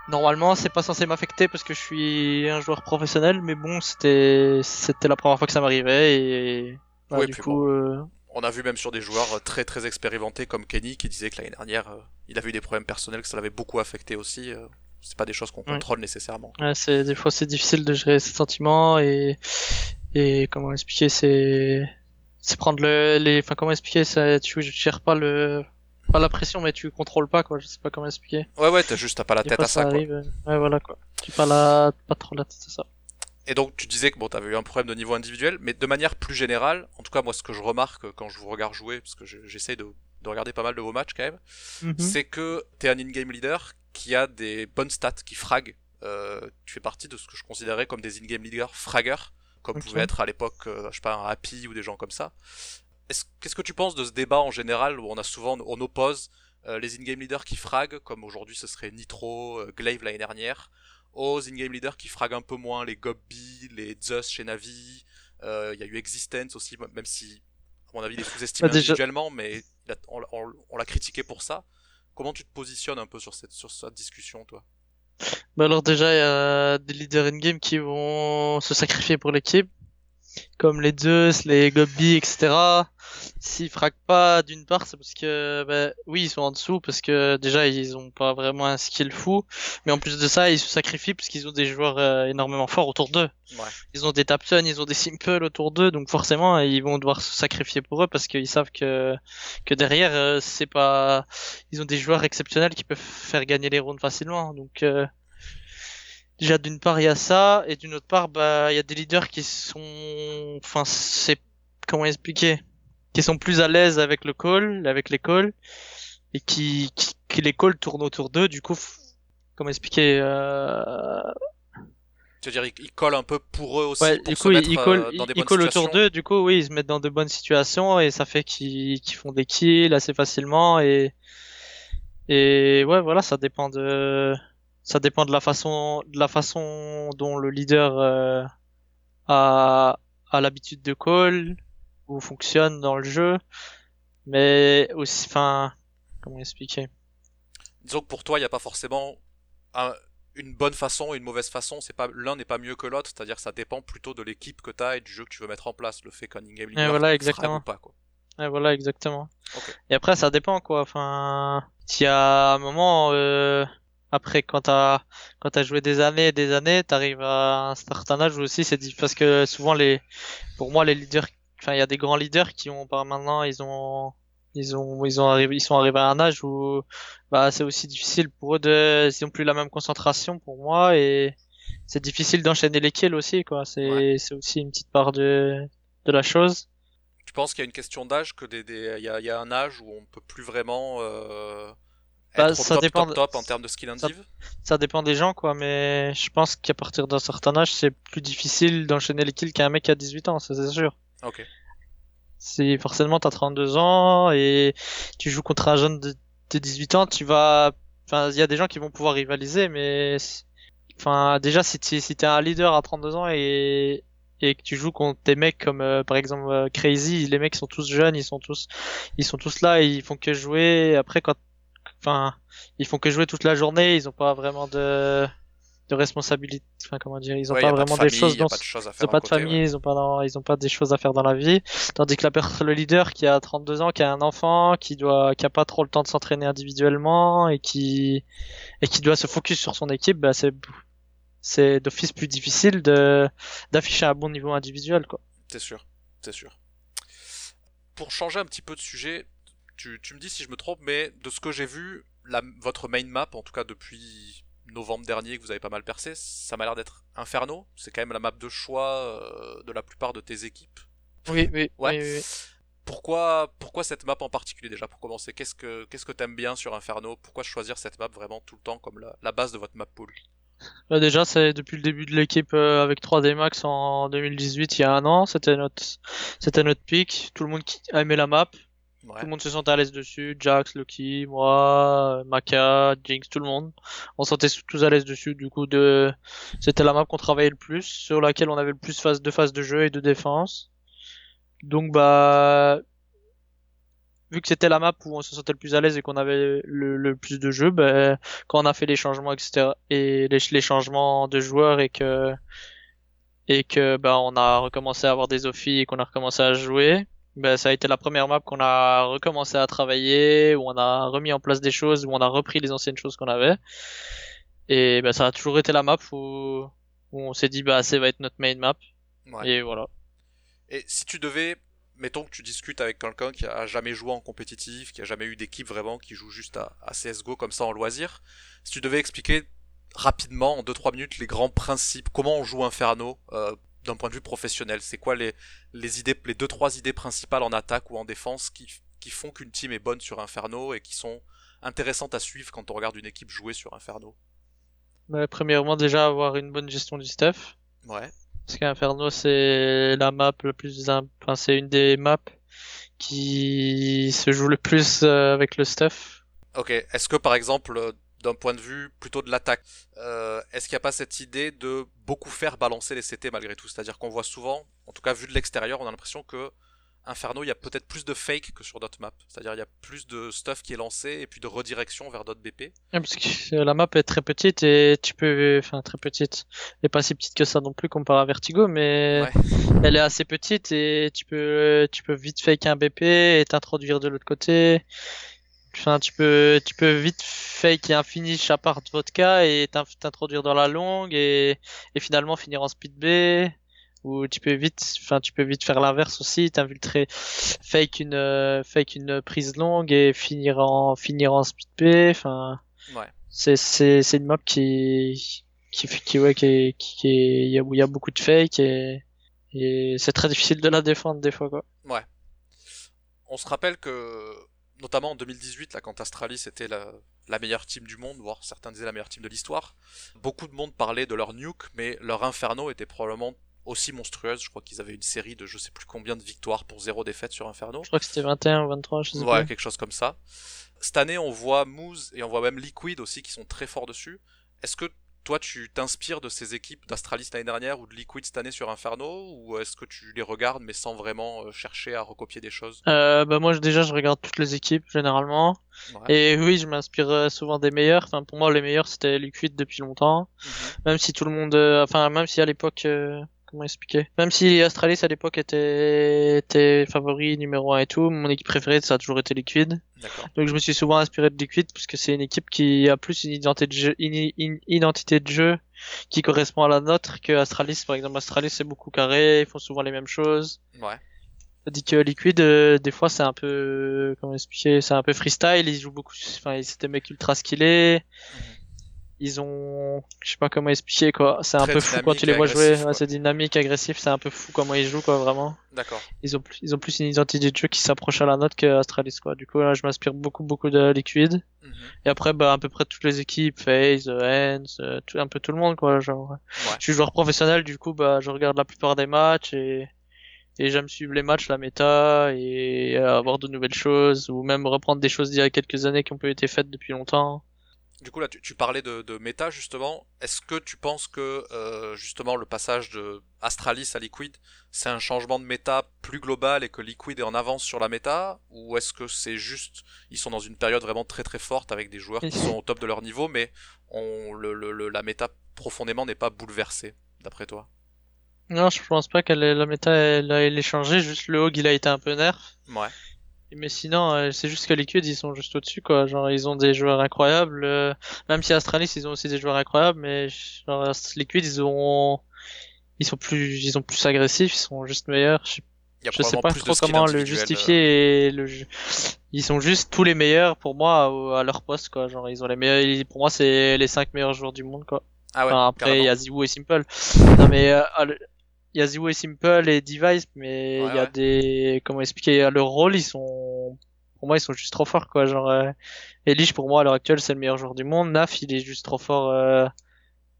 Normalement, c'est pas censé m'affecter parce que je suis un joueur professionnel, mais bon, c'était c'était la première fois que ça m'arrivait et bah, du coup, euh, On a vu même sur des joueurs très très expérimentés comme Kenny qui disait que l'année dernière euh, il avait eu des problèmes personnels, que ça l'avait beaucoup affecté aussi. euh, c'est pas des choses qu'on Ouais. contrôle nécessairement. ouais, c'est des fois c'est difficile de gérer ses sentiments et et comment expliquer, c'est c'est prendre le les, enfin comment expliquer, ça, tu gères pas le pas la pression, mais tu contrôles pas quoi. Je sais pas comment expliquer. Ouais ouais, t'as juste t'as pas la tête à ça, quoi. arrive. euh, Ouais, voilà quoi. Tu pas la pas trop la tête à ça. Et donc tu disais que bon t'avais eu un problème de niveau individuel, mais de manière plus générale, en tout cas moi ce que je remarque quand je vous regarde jouer, parce que je- j'essaie de, de regarder pas mal de vos matchs quand même, Mhm. c'est que t'es un in-game leader qui a des bonnes stats, qui frag. Euh, tu fais partie de ce que je considérais comme des in-game leaders fraggers, comme pouvait être à l'époque, euh, je sais pas, un Happy ou des gens comme ça. Est-ce- Qu'est-ce que tu penses de ce débat en général où on a souvent, on oppose euh, les in-game leaders qui frag, comme aujourd'hui ce serait Nitro, euh, Glaive l'année dernière, aux in-game leaders qui frag un peu moins, les Gobby, les Zeus chez Navi, euh, il y a eu Existence aussi, même si, à mon avis, il est sous-estimé Bah, individuellement, mais a- on- on l'a critiqué pour ça. Comment tu te positionnes un peu sur cette, sur cette discussion, toi? Bah alors déjà, il y a des leaders in-game qui vont se sacrifier pour l'équipe, comme les Zeus, les Gobby, etc. S'ils frappent pas, d'une part, c'est parce que, bah, oui, ils sont en dessous, parce que déjà, ils ont pas vraiment un skill fou, mais en plus de ça, ils se sacrifient parce qu'ils ont des joueurs euh, énormément forts autour d'eux. Ouais. Ils ont des Tapson, ils ont des Simple autour d'eux, donc forcément, ils vont devoir se sacrifier pour eux parce qu'ils savent que, que derrière, euh, c'est pas, ils ont des joueurs exceptionnels qui peuvent faire gagner les rounds facilement, donc, euh, Déjà d'une part il y a ça et d'une autre part bah il y a des leaders qui sont enfin c'est comment expliquer? Qui sont plus à l'aise avec le call avec les calls et qui qui, qui les calls tournent autour d'eux du coup comment expliquer euh... Tu veux dire, ils, collent un peu pour eux aussi, ouais pour du coup ils, euh, call dans ils, des situations. autour d'eux du coup oui ils se mettent dans de bonnes situations et ça fait qu'ils qu'ils font des kills assez facilement et et ouais voilà ça dépend de ça dépend de la façon de la façon dont le leader euh, a a l'habitude de call ou fonctionne dans le jeu mais aussi enfin comment expliquer? Disons que pour toi, il n'y a pas forcément un- une bonne façon et une mauvaise façon. C'est pas l'un n'est pas mieux que l'autre. C'est-à-dire, que ça dépend plutôt de l'équipe que t'as et du jeu que tu veux mettre en place. Le fait qu'un in-game leader voilà, exactement. ou pas, quoi. Ouais, voilà, exactement. Et après, ça dépend, quoi. Enfin, s'il y a un moment, euh, après, quand t'as, quand t'as joué des années et des années, t'arrives à un certain âge où aussi c'est difficile parce que souvent les, pour moi, les leaders, enfin, il y a des grands leaders qui ont, par maintenant, ils ont, ils ont, ils ont arrivé, ils sont arrivés à un âge où, bah, c'est aussi difficile pour eux de, ils ont plus la même concentration pour moi et c'est difficile d'enchaîner les kills aussi, quoi. C'est, Ouais. c'est aussi une petite part de, de la chose. Tu penses qu'il y a une question d'âge, que des, des- il y, a, il y a un âge où on peut plus vraiment euh, Bah, être ça top, dépend top, de- top en termes de skill ça- Ça dépend des gens, quoi, mais je pense qu'à partir d'un certain âge, c'est plus difficile d'enchaîner les kills qu'un mec a 18 ans, ça c'est sûr. Ok. Si forcément t'as 32 ans et tu joues contre un jeune de, de 18 ans, tu vas, enfin, il y a des gens qui vont pouvoir rivaliser, mais, c'est- enfin, déjà, si tu si t'es un leader à 32 ans et, et que tu joues contre des mecs comme, euh, par exemple, euh, Crazy, les mecs sont tous jeunes, ils sont tous, ils sont tous là, ils font que jouer, après quand, enfin, ils font que jouer toute la journée, ils ont pas vraiment de, de responsabilité, enfin, comment dire, ils ont Ouais, pas de vraiment des choses pas de à ils ont pas de côté, famille, ouais. ils ont pas dans- ils ont pas des choses à faire dans la vie. Tandis que la per- le leader qui a 32 ans, qui a un enfant, qui doit, qui a pas trop le temps de s'entraîner individuellement et qui, et qui doit se focus sur son équipe, bah, c'est, c'est d'office plus difficile de, d'afficher un bon niveau individuel, quoi. C'est sûr, c'est sûr. Pour changer un petit peu de sujet, tu, tu me dis si je me trompe, mais de ce que j'ai vu, la, votre main map, en tout cas depuis novembre dernier que vous avez pas mal percé, ça m'a l'air d'être Inferno. C'est quand même la map de choix euh, de la plupart de tes équipes. Oui, oui, Ouais. oui, oui. Pourquoi, pourquoi cette map en particulier déjà pour commencer? Qu'est-ce que qu'est-ce que t'aimes bien sur Inferno? Pourquoi choisir cette map vraiment tout le temps comme la, la base de votre map pool? Bah, déjà, c'est depuis le début de l'équipe euh, avec 3D Max en 2018, il y a un an, c'était notre, c'était notre pick. Tout le monde qui a aimé la map. Tout le monde se sentait à l'aise dessus. Jax, Lucky, moi, Maka, Jinx, tout le monde. On se sentait tous à l'aise dessus. Du coup, de... c'était la map qu'on travaillait le plus, sur laquelle on avait le plus phase, de phases de jeu et de défense. Donc, bah, vu que c'était la map où on se sentait le plus à l'aise et qu'on avait le, plus de jeux, ben, quand on a fait les changements, etc., et les, changements de joueurs et que et que ben on a recommencé à avoir des offies et qu'on a recommencé à jouer, ben ça a été la première map qu'on a recommencé à travailler, où on a remis en place des choses, où on a repris les anciennes choses qu'on avait. Et ben ça a toujours été la map où, où on s'est dit bah ça va être notre main map. Ouais. Et voilà. Et si tu devais, mettons que tu discutes avec quelqu'un qui a jamais joué en compétitif, qui a jamais eu d'équipe vraiment, qui joue juste à, à CSGO comme ça en loisir, si tu devais expliquer rapidement, en 2-3 minutes, les grands principes, comment on joue Inferno euh, d'un point de vue professionnel, c'est quoi les, les idées, les 2-3 idées principales en attaque ou en défense qui, qui font qu'une team est bonne sur Inferno et qui sont intéressantes à suivre quand on regarde une équipe jouer sur Inferno? Bah, premièrement, déjà avoir une bonne gestion du stuff. Ouais. Parce qu'Inferno, c'est la map le plus, imp- enfin, c'est une des maps qui se joue le plus euh, avec le stuff. Ok, est-ce que par exemple, euh, d'un point de vue plutôt de l'attaque, euh, est-ce qu'il n'y a pas cette idée de beaucoup faire balancer les CT malgré tout? C'est-à-dire qu'on voit souvent, en tout cas vu de l'extérieur, on a l'impression que Inferno, il y a peut-être plus de fake que sur d'autres maps. C'est-à-dire il y a plus de stuff qui est lancé et puis de redirection vers d'autres BP. Ouais, Parce que la map est très petite et tu peux, enfin, très petite. Est pas si petite que ça non plus comparé à Vertigo, mais Ouais. elle est assez petite et tu peux, tu peux vite fake un BP et t'introduire de l'autre côté. Enfin, tu peux, tu peux vite fake un finish à part de vodka et t'in- t'introduire dans la longue et, et finalement finir en speed B. Ou tu peux vite, enfin, tu peux vite faire l'inverse aussi, t'infiltrer, fake une, euh, fake une prise longue et finir en, finir en speed B. Enfin, Ouais. c'est, c'est, c'est une map qui, qui, qui, ouais, qui, qui, qui est- il y a, où il y a beaucoup de fake et, et c'est très difficile de la défendre des fois, quoi. Ouais. On se rappelle que, notamment en 2018, là, quand Astralis était la, la meilleure team du monde, voire certains disaient la meilleure team de l'histoire, beaucoup de monde parlait de leur nuke, mais leur Inferno était probablement aussi monstrueuse. Je crois qu'ils avaient une série de je sais plus combien de victoires pour zéro défaite sur Inferno. Je crois que c'était 21 ou 23, je sais Ouais, pas. quelque chose comme ça. Cette année, on voit Moose et on voit même Liquid aussi qui sont très forts dessus. Est-ce que toi, tu t'inspires de ces équipes d'Astralis l'année dernière ou de Liquid cette année sur Inferno Ou est-ce que tu les regardes mais sans vraiment euh, chercher à recopier des choses? Euh, bah moi déjà je regarde toutes les équipes généralement Ouais. et oui je m'inspire euh, souvent des meilleurs. Enfin pour moi les meilleurs c'était Liquid depuis longtemps. Mhm. Même si tout le monde, enfin même si à l'époque euh, comment expliquer Même si Astralis à l'époque était était favori numéro un et tout, mon équipe préférée ça a toujours été Liquid. Donc je me suis souvent inspiré de Liquid parce que c'est une équipe qui a plus une identité de jeu, une, une identité de jeu qui correspond à la nôtre que Astralis. Par exemple, Astralis c'est beaucoup carré, ils font souvent les mêmes choses. Ouais. Tandis que Liquid, euh, des fois c'est un peu, comment expliquer, c'est un peu freestyle. Ils jouent beaucoup, enfin c'est des mecs ultra skillés. Mhm. Ils ont, je sais pas comment expliquer quoi. C'est un Très peu fou quand tu les vois jouer. Ouais, c'est dynamique, agressif. C'est un peu fou comment ils jouent quoi vraiment D'accord. ils ont plus, ils ont plus une identité de jeu qui s'approche à la nôtre que Astralis quoi. Du coup là je m'inspire beaucoup beaucoup de Liquid Mhm. et après bah à peu près toutes les équipes, FaZe, Hens, euh, tout, un peu tout le monde quoi genre. Ouais. Je suis joueur professionnel du coup bah je regarde la plupart des matchs et et j'aime suivre les matchs, la méta et euh, avoir de nouvelles choses ou même reprendre des choses d'il y a quelques années qui ont pas été faites depuis longtemps. Du coup, là, tu, tu parlais de, de méta, justement. Est-ce que tu penses que, euh, justement, le passage de Astralis à Liquid, c'est un changement de méta plus global et que Liquid est en avance sur la méta? Ou est-ce que c'est juste, ils sont dans une période vraiment très très forte avec des joueurs qui sont au top de leur niveau, mais on, le, le, le- la méta profondément n'est pas bouleversée, d'après toi? Non, je pense pas qu'elle est- la méta elle, a- elle est changée, juste le hog il a été un peu nerf. Ouais. Mais sinon, euh, c'est juste que Liquid, ils sont juste au-dessus, quoi. Genre, ils ont des joueurs incroyables. euh, Même si Astralis, ils ont aussi des joueurs incroyables, mais genre, Ast- Liquid, ils ont, ils sont plus, ils sont plus agressifs, ils sont juste meilleurs. Je, je sais pas trop comment le euh, justifier. Et le, ils sont juste tous les meilleurs pour moi à leur poste, quoi. Genre, ils ont les meilleurs. Pour moi, c'est les cinq meilleurs joueurs du monde, quoi. Ah ouais, Enfin, après, il y a Ziwu et Simple. Non, mais euh, le- y a Simple et Device, mais il Ouais, y a ouais. des comment expliquer leur rôle, ils sont pour moi ils sont juste trop forts quoi. Genre euh... Elish pour moi à l'heure actuelle c'est le meilleur joueur du monde. Naf il est juste trop fort euh,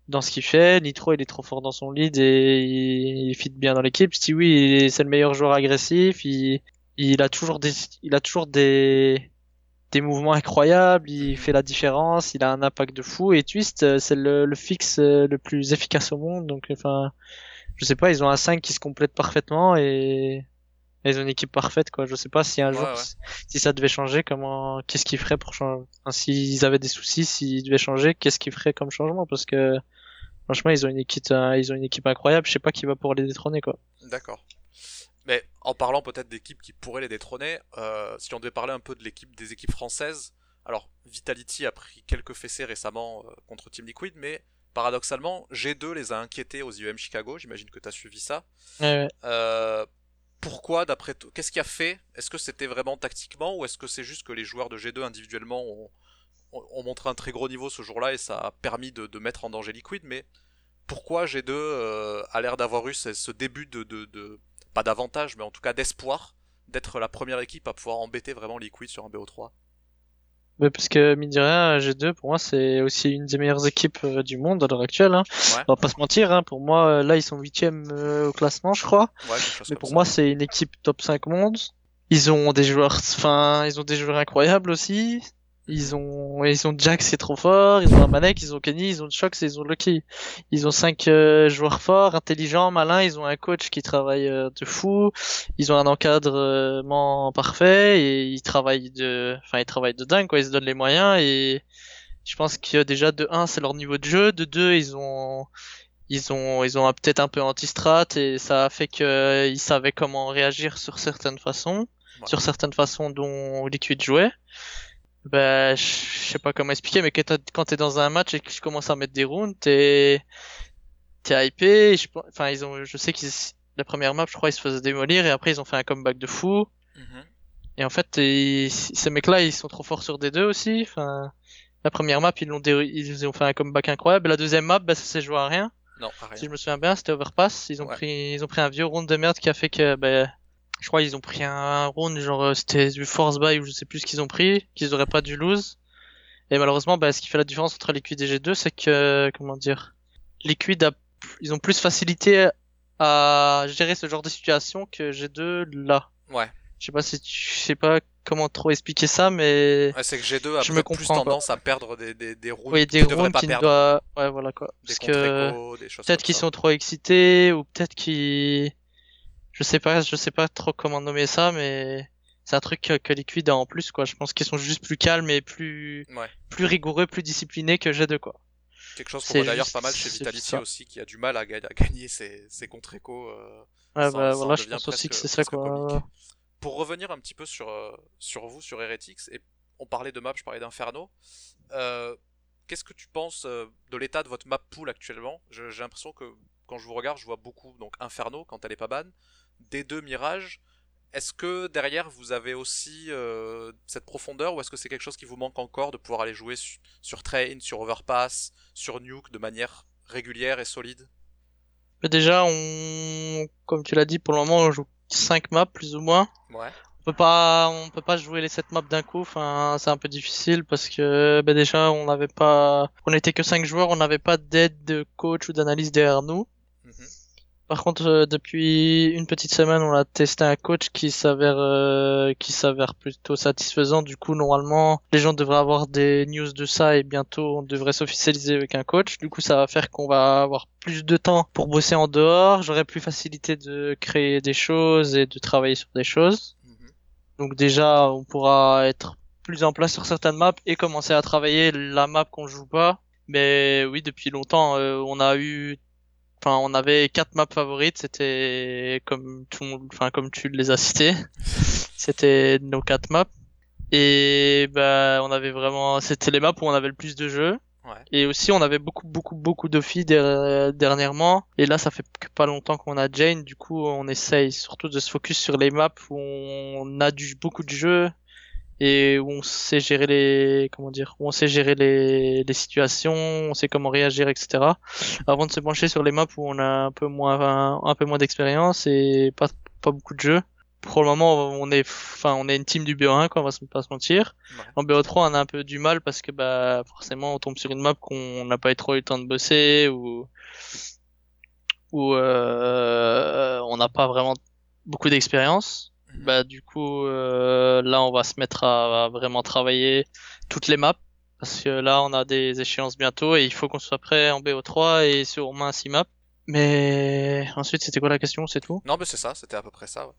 dans ce qu'il fait. Nitro il est trop fort dans son lead et il, il fit bien dans l'équipe. Stewie c'est le meilleur joueur agressif. Il il a toujours des il a toujours des des mouvements incroyables, il Mhm. fait la différence, il a un impact de fou et Twist euh, c'est le, le fixe le plus efficace au monde donc enfin je sais pas ils ont un 5 qui se complète parfaitement et Ils ont une équipe parfaite, quoi. Je sais pas si un Ouais, jour, ouais. si ça devait changer, comment, qu'est-ce qu'ils feraient pour changer. Enfin, s'ils avaient des soucis, s'ils devaient changer, qu'est-ce qu'ils feraient comme changement? Parce que franchement, ils ont une équipe, euh, ils ont une équipe incroyable. Je sais pas qui va pouvoir les détrôner, quoi. D'accord. Mais en parlant peut-être d'équipes qui pourraient les détrôner, euh, si on devait parler un peu de l'équipe des équipes françaises, alors Vitality a pris quelques fessées récemment euh, contre Team Liquid, mais paradoxalement, G2 les a inquiétés aux IEM Chicago, j'imagine que tu as suivi ça. Ouais, ouais. Euh, pourquoi, d'après toi, qu'est-ce qui a fait? Est-ce que c'était vraiment tactiquement ou est-ce que c'est juste que les joueurs de G2 individuellement ont, ont- ont montré un très gros niveau ce jour-là et ça a permis de, de mettre en danger Liquid? Mais pourquoi G2 euh, a l'air d'avoir eu ce, ce début de, de, de- pas d'avantage, mais en tout cas d'espoir d'être la première équipe à pouvoir embêter vraiment Liquid sur un BO3 Mais parce que, mine de rien, G2, pour moi, c'est aussi une des meilleures équipes euh, du monde à l'heure actuelle, hein. Ouais, On va pas se mentir, hein. Pour moi, euh, là, ils sont huitièmes euh, au classement, je crois. ouais, Mais pour ça. moi, c'est une équipe top 5 monde. Ils ont des joueurs, enfin, ils ont des joueurs incroyables aussi. Ils ont, ils ont Jax, c'est trop fort. Ils ont Amanek, ils ont Kenny, ils ont Shox, ils ont Lucky. Ils ont cinq euh, joueurs forts, intelligents, malins. Ils ont un coach qui travaille euh, de fou. Ils ont un encadrement parfait et ils travaillent de, enfin, ils travaillent de dingue, quoi. Ils se donnent les moyens et je pense que déjà de 1, c'est leur niveau de jeu. De 2, ils ont, ils ont ils ont peut-être un peu anti-strat et ça a fait que euh, savaient comment réagir sur certaines façons, Ouais. sur certaines façons dont Liquid jouait. Ben, je sais pas comment expliquer, mais quand t'es dans un match et que je commence à mettre des rounds, t'es t'es hypé. Je, enfin, ils ont, je sais qu'ils la première map, je crois, ils se faisaient démolir et après ils ont fait un comeback de fou. Mhm. Et en fait, ils- ces mecs-là, ils sont trop forts sur D2 aussi. Enfin, la première map, ils l'ont dé- ils ont fait un comeback incroyable. La deuxième map, ben, ça s'est joué à rien. Non, à rien. Si je me souviens bien, c'était Overpass. Ils ont Ouais. pris, ils ont pris un vieux round de merde qui a fait que, ben, je crois ils ont pris un round genre euh, c'était du force buy ou je sais plus ce qu'ils ont pris, qu'ils auraient pas dû lose. Et malheureusement, ben, ce qui fait la différence entre Liquid et G2, c'est que, comment dire, Liquid a, ils ont plus facilité à gérer ce genre de situation que G2 là. Ouais. Je sais pas si tu, je sais pas comment trop expliquer ça, mais Ouais, c'est que G2 a Je me plus quoi. tendance à perdre des, des, des rounds oui, des rounds pas qui perdre. doivent, ouais, voilà quoi. Des Parce que, Peut-être qu'ils sont trop excités ou peut-être qu'ils je sais pas je sais pas trop comment nommer ça mais c'est un truc que, que Liquid a en plus quoi je pense qu'ils sont juste plus calmes et plus Ouais. plus rigoureux plus disciplinés que G2 quoi Quelque chose qu'on voit d'ailleurs pas mal chez Vitality aussi, qui a du mal à, ga- à gagner ses, ses contre-échos. euh, ouais bah voilà je pense aussi que c'est ça quoi comique. Pour revenir un petit peu sur, euh, sur vous, sur Heretics, et on parlait de map, je parlais d'Inferno. Euh, Qu'est-ce que tu penses euh, de l'état de votre map pool actuellement? J'ai l'impression que quand je vous regarde, je vois beaucoup donc Inferno quand elle est pas ban, D2 Mirage. Est-ce que derrière vous avez aussi euh, cette profondeur ou est-ce que c'est quelque chose qui vous manque encore de pouvoir aller jouer su- sur Train, sur Overpass, sur Nuke de manière régulière et solide? Mais déjà on comme tu l'as dit pour le moment on joue 5 maps plus ou moins Ouais. on peut pas on peut pas jouer les 7 maps d'un coup enfin c'est un peu difficile parce que ben déjà on n'avait pas on était que 5 joueurs on n'avait pas d'aide de coach ou d'analyse derrière nous. Par contre, euh, depuis une petite semaine, on a testé un coach qui s'avère euh, qui s'avère plutôt satisfaisant. Du coup, normalement, les gens devraient avoir des news de ça et bientôt on devrait s'officialiser avec un coach. Du coup, ça va faire qu'on va avoir plus de temps pour bosser en dehors. J'aurai plus facilité de créer des choses et de travailler sur des choses. Mhm. Donc déjà, on pourra être plus en place sur certaines maps et commencer à travailler la map qu'on joue pas. Mais oui, depuis longtemps, euh, on a eu, enfin, on avait quatre maps favorites. C'était comme tout, le monde- enfin, comme tu les as citées. C'était nos quatre maps. Et bah, on avait vraiment, c'était les maps où on avait le plus de jeux. Ouais. Et aussi, on avait beaucoup, beaucoup, beaucoup de filles der- dernièrement. Et là, ça fait que pas longtemps qu'on a Jane. Du coup, on essaye surtout de se focus sur les maps où on a du, beaucoup de jeux et où on sait gérer les, comment dire, où on sait gérer les, les situations, on sait comment réagir, etc. Avant de se pencher sur les maps où on a un peu moins, un, peu moins d'expérience et pas, pas beaucoup de jeux. Pour le moment, on est, enfin, on est une team du BO1, quoi, on va pas se mentir. Ouais. En BO3, on a un peu du mal parce que, bah, forcément, on tombe sur une map qu'on n'a pas eu trop eu le temps de bosser ou, ou, euh, on n'a pas vraiment beaucoup d'expérience. Bah, du coup, euh, là, on va se mettre à, vraiment travailler toutes les maps. Parce que là, on a des échéances bientôt et il faut qu'on soit prêt en BO3 et sur au moins 6 maps. Mais ensuite, c'était quoi la question? C'est tout? Non, mais c'est ça, c'était à peu près ça. Ouais.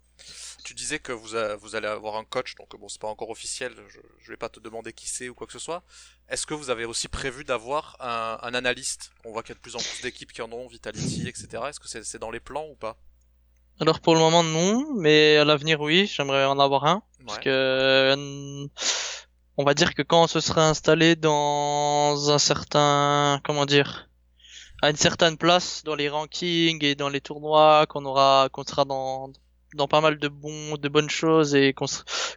Tu disais que vous, a- vous allez avoir un coach, donc bon, c'est pas encore officiel, je, vais pas te demander qui c'est ou quoi que ce soit. Est-ce que vous avez aussi prévu d'avoir un, analyste? On voit qu'il y a de plus en plus d'équipes qui en ont, Vitality, etc. Est-ce que c'est dans les plans ou pas? Alors pour le moment, non, mais à l'avenir, oui, j'aimerais en avoir un. Parce que euh, on va dire que quand on se sera installé dans un certain, comment dire, à une certaine place dans les rankings et dans les tournois, qu'on aura, qu'on sera dans dans pas mal de bons, de bonnes choses et qu'on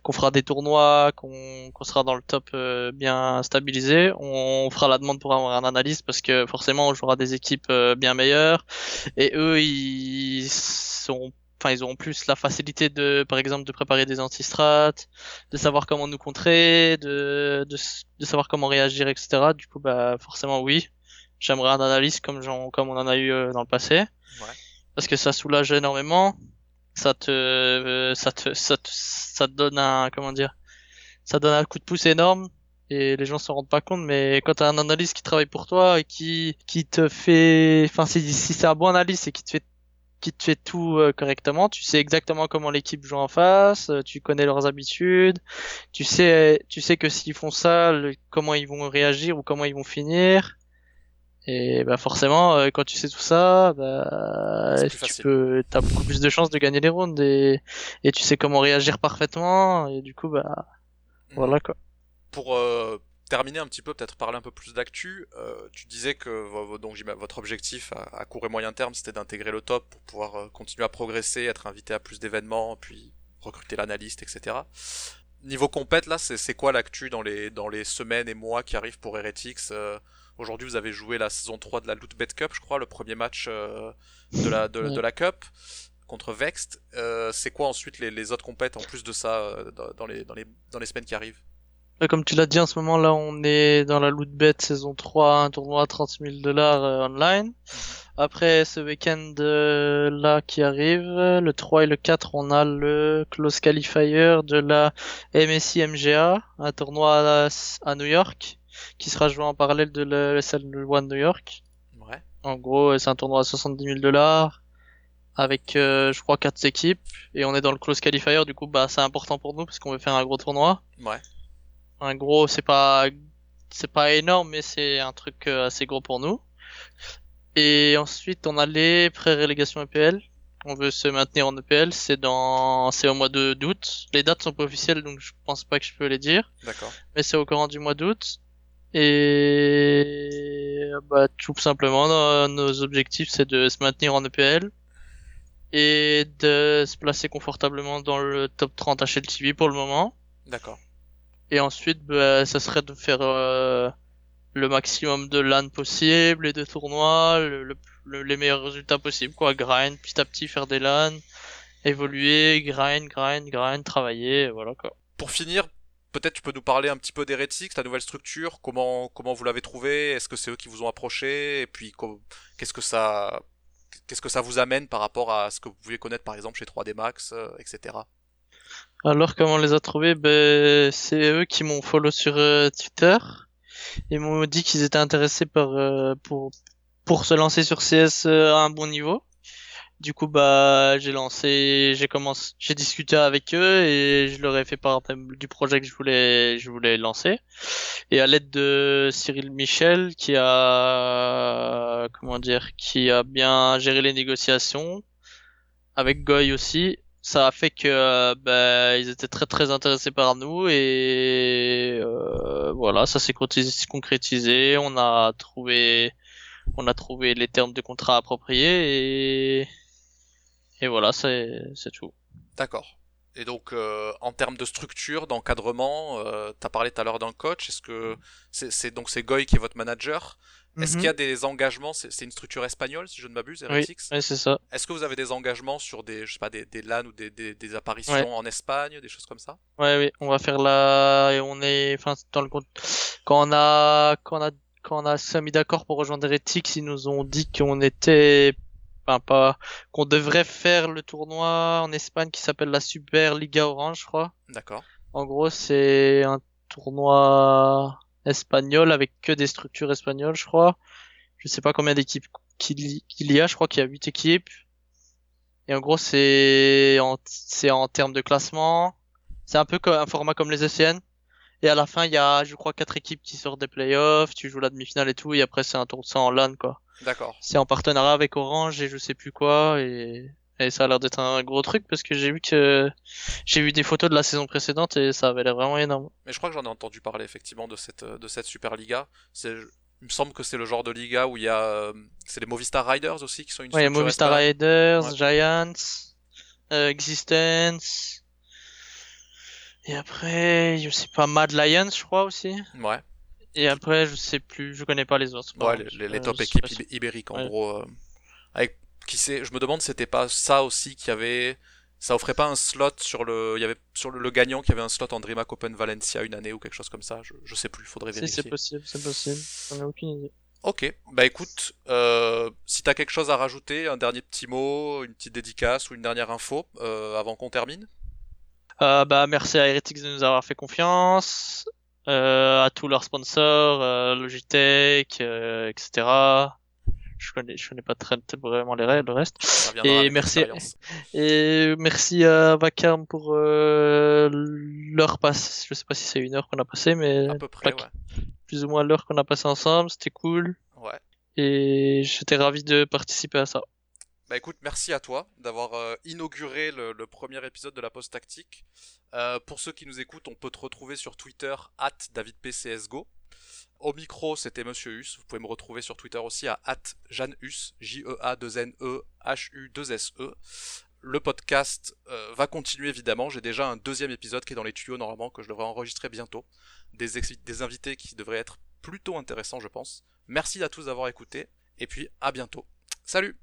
qu'on fera des tournois, qu'on qu'on sera dans le top euh, bien stabilisé, on fera la demande pour avoir un analyste parce que forcément on jouera des équipes euh, bien meilleures. Et eux ils sont enfin ils auront plus la facilité de par exemple de préparer des antistrats de savoir comment nous contrer de, de savoir comment réagir etc du coup bah forcément oui. J'aimerais un analyste comme j'en comme on en a eu euh, dans le passé. Ouais. parce que ça soulage énormément ça te ça te ça te ça te donne un comment dire ça donne un coup de pouce énorme et les gens s'en rendent pas compte mais quand t'as un analyste qui travaille pour toi et qui qui te fait enfin si si c'est un bon analyste et qui te fait qui te fait tout euh, correctement, tu sais exactement comment l'équipe joue en face, euh, tu connais leurs habitudes, tu sais tu sais que s'ils font ça, comment ils vont réagir ou comment ils vont finir. Et bah forcément, euh, quand tu sais tout ça, bah, tu facile. peux, t'as beaucoup plus de chances de gagner les rounds et, et tu sais comment réagir parfaitement et du coup bah voilà quoi. Pour euh, terminer un petit peu, peut-être parler un peu plus d'actu, euh, tu disais que donc, votre objectif à, à court et moyen terme, c'était d'intégrer le top pour pouvoir continuer à progresser, être invité à plus d'événements, puis recruter l'analyste, etc. Niveau compète, là, c'est c'est quoi l'actu dans les, dans les semaines et mois qui arrivent pour Heretics Aujourd'hui, vous avez joué la saison 3 de la Loot Bet Cup, je crois, le premier match euh, de, la, de, de la Cup contre Vext. Euh, c'est quoi ensuite les, les autres compètes en plus de ça euh, dans, les, dans, les, dans les semaines qui arrivent? Ouais, Comme tu l'as dit en ce moment là, on est dans la loot bet saison 3, un tournoi à 30 000 dollars euh, online. Après ce week-end euh, là qui arrive, le 3 et le 4, on a le close qualifier de la MSI MGA, un tournoi à, à New York, qui sera joué en parallèle de SL One New York. Ouais. En gros, c'est un tournoi à 70 000 dollars avec, euh, je crois, quatre équipes et on est dans le close qualifier. Du coup, bah, c'est important pour nous parce qu'on veut faire un gros tournoi. Ouais. Un gros, c'est pas, c'est pas énorme, mais c'est un truc euh, assez gros pour nous. Et ensuite, on a les pré-rélégations EPL. On veut se maintenir en EPL. C'est dans, c'est au mois de d'août. Les dates sont pas officielles, donc je pense pas que je peux les dire. D'accord. Mais c'est au courant du mois d'août. Et bah tout simplement, nos, nos objectifs c'est de se maintenir en EPL et de se placer confortablement dans le top 30 HLTV pour le moment. D'accord. Et ensuite, bah, ça serait de faire euh, le maximum de LAN possible et de tournois, le, le- le- les meilleurs résultats possibles, quoi. Grind, petit à petit faire des LAN, évoluer, grind, grind, grind, travailler, voilà quoi. Pour finir, peut-être tu peux nous parler un petit peu d'Heretics, ta nouvelle structure, comment comment vous l'avez trouvée, est-ce que c'est eux qui vous ont approché, et puis qu'est-ce que ça qu'est-ce que ça vous amène par rapport à ce que vous pouviez connaître par exemple chez 3D Max, euh, etc. Alors comment on les a trouvés? Ben c'est eux qui m'ont follow sur euh, Twitter. Ils m'ont dit qu'ils étaient intéressés par euh, pour pour se lancer sur CS à un bon niveau. Du coup bah j'ai lancé, j'ai commencé, j'ai discuté avec eux et je leur ai fait part du projet que je voulais je voulais lancer. Et à l'aide de Cyril Michel qui a comment dire qui a bien géré les négociations avec Goy aussi ça a fait que bah, ils étaient très très intéressés par nous et euh, voilà ça s'est concrétis- concrétisé on a trouvé on a trouvé les termes de contrat appropriés et et voilà c'est c'est tout. D'accord. Et donc euh, en termes de structure, d'encadrement, euh, t'as parlé tout à l'heure d'un coach, est-ce que c'est donc c'est Goy qui est votre manager. Est-ce qu'il y a des engagements C'est une structure espagnole, si je ne m'abuse, oui ouais, c'est ça. Est-ce que vous avez des engagements sur des, je sais pas, des, des LAN ou des, des, des apparitions Ouais. en Espagne, des choses comme ça? Ouais, oui, on va faire la, et on est, enfin, dans le compte, quand on a, quand on a, quand on a s'est mis d'accord pour rejoindre Heretics, ils nous ont dit qu'on était, enfin, pas, qu'on devrait faire le tournoi en Espagne qui s'appelle la Super Liga Orange, je crois. D'accord. En gros, c'est un tournoi espagnol avec que des structures espagnoles, je crois. Je sais pas combien d'équipes qu'il y a. Je crois qu'il y a 8 équipes. Et en gros, c'est en, c'est en termes de classement. C'est un peu comme un format comme les ECN. Et à la fin, il y a, je crois, quatre équipes qui sortent des playoffs. Tu joues la demi-finale et tout. Et après, c'est un tour de sang en LAN, quoi. D'accord. C'est en partenariat avec Orange et je sais plus quoi. Et, et ça a l'air d'être un gros truc parce que j'ai vu que j'ai vu des photos de la saison précédente et ça avait l'air vraiment énorme. Mais je crois que j'en ai entendu parler effectivement de cette, de cette Super Liga. C'est, il me semble que c'est le genre de liga où il y a, c'est les Movistar Riders aussi qui sont une Ouais, Movistar. Riders, Ouais. Giants, euh, Existence. Et après, je sais pas, Mad Lions, je crois aussi. Ouais. Et après, je sais plus, je connais pas les autres. Ouais, les, les- les top équipes si- ibériques en Ouais. gros. euh, avec qui sait, je me demande si c'était pas ça aussi qui avait, ça offrait pas un slot sur le, il y avait sur le, le gagnant qui avait un slot en DreamHack Open Valencia une année ou quelque chose comme ça. Je, je sais plus, faudrait Si, vérifier. c'est possible, c'est possible. J'en ai aucune idée. Ok, bah écoute, euh, si t'as quelque chose à rajouter, un dernier petit mot, une petite dédicace ou une dernière info euh, avant qu'on termine? Bah, merci à Heretics de nous avoir fait confiance, à tous leurs sponsors, euh, Logitech, euh, etc. Je connais, je connais pas très, vraiment les règles, le reste. Et merci-. Et merci à Vacarme pour euh, l'heure passée. Je sais pas si c'est une heure qu'on a passé, mais À peu près, ouais. plus ou moins l'heure qu'on a passé ensemble. C'était cool. Ouais. Et j'étais ravi de participer à ça. Bah écoute, merci à toi d'avoir euh, inauguré le, premier épisode de la post tactique. Euh, pour ceux qui nous écoutent, on peut te retrouver sur Twitter at DavidPCSGO. Au micro, c'était Monsieur Hus. Vous pouvez me retrouver sur Twitter aussi à at JanHus, J-E-A-2-N-E-H-U-2-S-E. Le podcast euh, va continuer évidemment. J'ai déjà un deuxième épisode qui est dans les tuyaux normalement que je devrais enregistrer bientôt. Des invités qui devraient être plutôt intéressants, je pense. Merci à tous d'avoir écouté et puis à bientôt. Salut